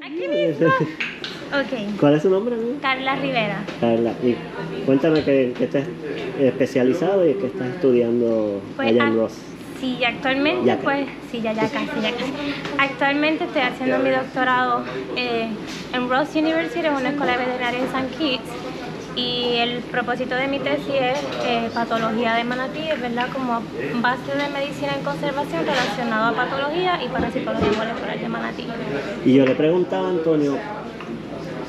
Aquí mismo. Ok. ¿Cuál es su nombre, amigo? Carla Rivera. Carla. Y cuéntame que, que estás especializado y que estás estudiando Pues, allá en Ross. Sí, actualmente, Ya. pues, sí, ya, ya casi, ya casi. Actualmente estoy haciendo mi doctorado eh, en Ross University, es una escuela veterinaria en St. Kitts. Y el propósito de mi tesis es eh, patología de manatíes, ¿verdad? Como base de medicina en conservación relacionado a patología y parasitología molecular de manatí. Y yo le preguntaba a Antonio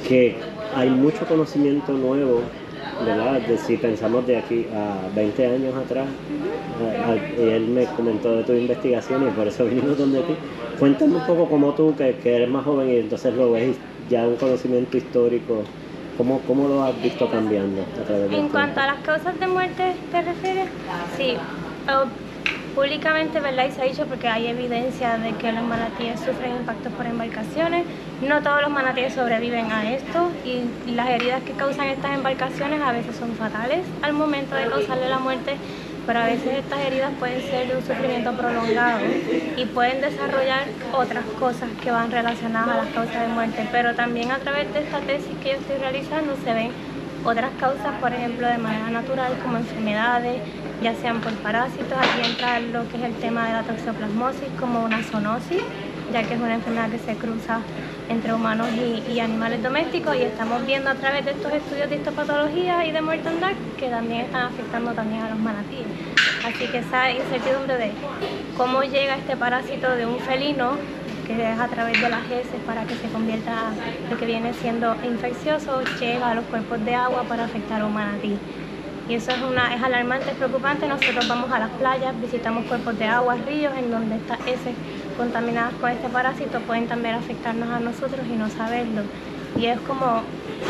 que hay mucho conocimiento nuevo, ¿verdad? De si pensamos de aquí a 20 años atrás, a- y él me comentó de tu investigación y por eso vinimos donde ti. Cuéntame un poco como tú, que, que eres más joven y entonces lo ves ya un conocimiento histórico, ¿cómo, cómo lo has visto cambiando a través del En cuanto a las causas de muerte, ¿te refieres? Sí, o- públicamente, ¿verdad? Y se ha dicho porque hay evidencia de que los manatíes sufren impactos por embarcaciones. No todos los manatíes sobreviven a esto y las heridas que causan estas embarcaciones a veces son fatales al momento de causarle la muerte, pero a veces estas heridas pueden ser de un sufrimiento prolongado y pueden desarrollar otras cosas que van relacionadas a las causas de muerte. Pero también a través de esta tesis que yo estoy realizando se ven otras causas, por ejemplo, de manera natural, como enfermedades, ya sean por parásitos. Aquí entra lo que es el tema de la toxoplasmosis, como una zoonosis, ya que es una enfermedad que se cruza entre humanos y, animales domésticos. Y estamos viendo a través de estos estudios de histopatología y de mortandad que también están afectando también a los manatíes. Así que esa incertidumbre de cómo llega este parásito de un felino que es a través de las heces para que se convierta lo que viene siendo infeccioso, llega a los cuerpos de agua para afectar a un manatí. Y eso es, una, es alarmante, es preocupante. Nosotros vamos a las playas, visitamos cuerpos de agua, ríos, en donde estas heces contaminadas con este parásito pueden también afectarnos a nosotros y no saberlo. Y es como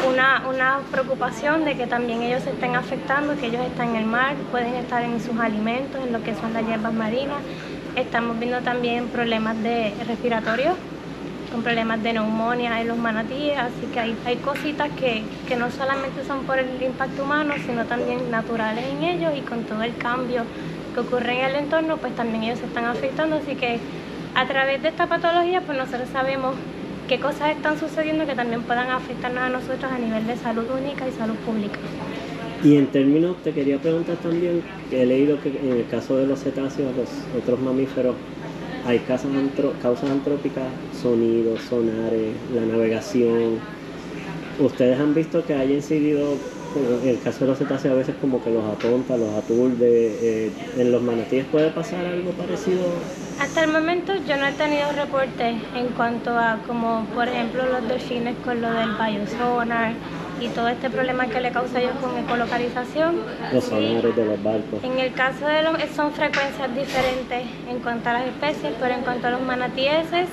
una, una preocupación de que también ellos se estén afectando, que ellos están en el mar, pueden estar en sus alimentos, en lo que son las hierbas marinas. Estamos viendo también problemas de respiratorios, con problemas de neumonía en los manatíes, así que hay, hay cositas que, que no solamente son por el impacto humano, sino también naturales en ellos y con todo el cambio que ocurre en el entorno, pues también ellos se están afectando, así que a través de esta patología, pues nosotros sabemos qué cosas están sucediendo que también puedan afectarnos a nosotros a nivel de salud única y salud pública. Y en términos, te quería preguntar también, he leído que en el caso de los cetáceos, los otros mamíferos, hay causas, antro- antrópicas, sonidos, sonares, la navegación. ¿Ustedes han visto que haya incidido, en el caso de los cetáceos a veces como que los atonta, los aturde, eh, en los manatíes puede pasar algo parecido? Hasta el momento yo no he tenido reportes en cuanto a como por ejemplo los delfines con lo del biosonar y todo este problema que le causa a ellos con ecolocalización. Los sonares de los barcos. En el caso de los son frecuencias diferentes en cuanto a las especies, pero en cuanto a los manatíeses,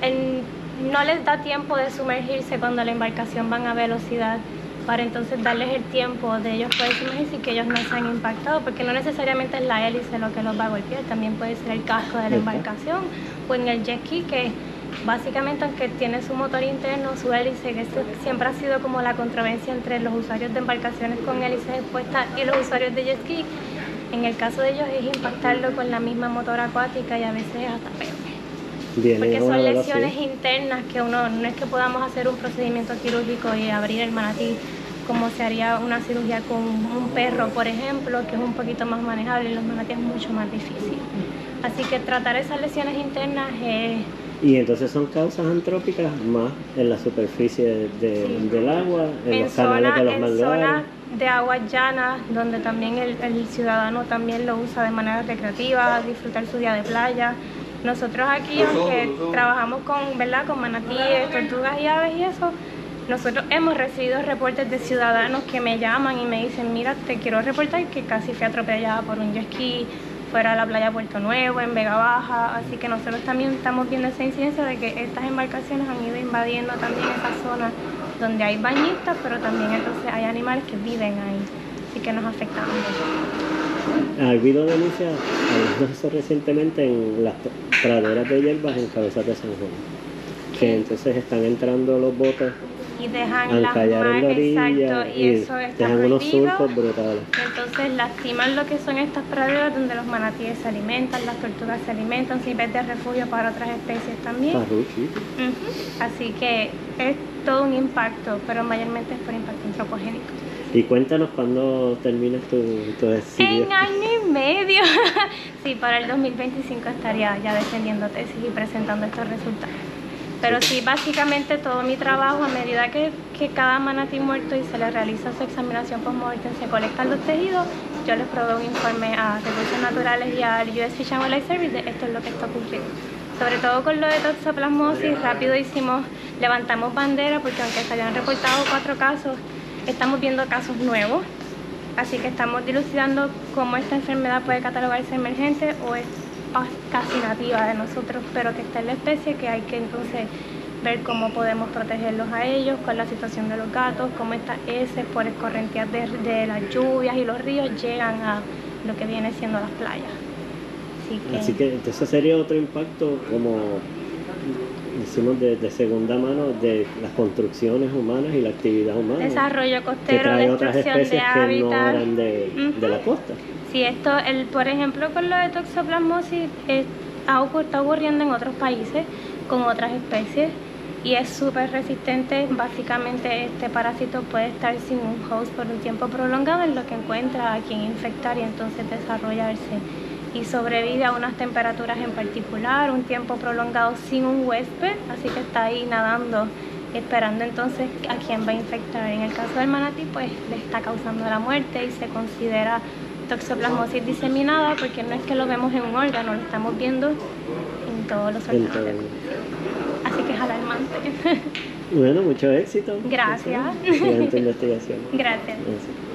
en- no les da tiempo de sumergirse cuando la embarcación van a velocidad para entonces darles el tiempo de ellos poder sumergirse y que ellos no sean impactados, porque no necesariamente es la hélice lo que los va a golpear, también puede ser el casco de la embarcación o en el jet ski que básicamente aunque tiene su motor interno, su hélice, que siempre ha sido como la controversia entre los usuarios de embarcaciones con hélices expuestas y los usuarios de jet ski, en el caso de ellos es impactarlo con la misma motor acuática y a veces es hasta peor. Porque son lesiones internas que uno, no es que podamos hacer un procedimiento quirúrgico y abrir el manatí como se haría una cirugía con un perro, por ejemplo, que es un poquito más manejable y los manatíes es mucho más difícil. Así que tratar esas lesiones internas es Y entonces son causas antrópicas más en la superficie de- Sí. del agua, en, en los canales zonas de los en manglares. zonas de aguas llanas, donde también el, el ciudadano también lo usa de manera recreativa, disfrutar su día de playa. Nosotros aquí, aunque trabajamos con, ¿verdad? con manatíes, tortugas y aves y eso, nosotros hemos recibido reportes de ciudadanos que me llaman y me dicen, mira, te quiero reportar que casi fui atropellada por un jet ski fuera de la playa Puerto Nuevo, en Vega Baja, así que nosotros también estamos viendo esa incidencia de que estas embarcaciones han ido invadiendo también esa zona donde hay bañistas, pero también entonces hay animales que viven ahí, así que nos afecta mucho. Ha habido denuncias, de eso recientemente, en las praderas de hierbas en Cabezas de San Juan. Que entonces están entrando los botes y dejan las orilla exacto, y, eso está dejan unos surcos brutales. Entonces lastiman lo que son estas praderas donde los manatíes se alimentan, las tortugas se alimentan, sirven de refugio para otras especies también. Parruchi. Así que es todo un impacto, pero mayormente es por impacto antropogénico. Y cuéntanos cuándo terminas tu, tu estudio. En año y medio. sí, para el 2025 estaría ya defendiendo tesis y presentando estos resultados. Pero sí, básicamente todo mi trabajo, a medida que, que cada manatí muerto y se le realiza su examinación post-mortem, se colectan los tejidos, yo les proveo un informe a Recursos Naturales y al US Fish and Wildlife Service de esto es lo que está ocurriendo. Sobre todo con lo de toxoplasmosis, rápido hicimos, levantamos bandera porque aunque se habían reportado cuatro casos, estamos viendo casos nuevos. Así que estamos dilucidando cómo esta enfermedad puede catalogarse emergente o es casi nativa de nosotros, pero que está en la especie, que hay que entonces ver cómo podemos protegerlos a ellos, con la situación de los gatos, cómo estas heces por escorrentías de, de las lluvias y los ríos llegan a lo que viene siendo las playas. Así que, Así que entonces sería otro impacto como decimos de, de segunda mano de las construcciones humanas y la actividad humana. desarrollo que costero, trae otras destrucción de especies que no hábitat. eran de, de la costa. Sí, esto, el, por ejemplo, con lo de toxoplasmosis eh, ha ocur- está ocurriendo en otros países con otras especies y es súper resistente. Básicamente, este parásito puede estar sin un host por un tiempo prolongado en lo que encuentra a quien infectar y entonces desarrollarse. Y sobrevive a unas temperaturas en particular, un tiempo prolongado sin un huésped, así que está ahí nadando, esperando entonces a quién va a infectar. En el caso del manatí, pues le está causando la muerte y se considera toxoplasmosis diseminada porque no es que lo vemos en un órgano, lo estamos viendo en todos los órganos. Así que es alarmante. Bueno, mucho éxito. Investigación. Gracias. Gracias.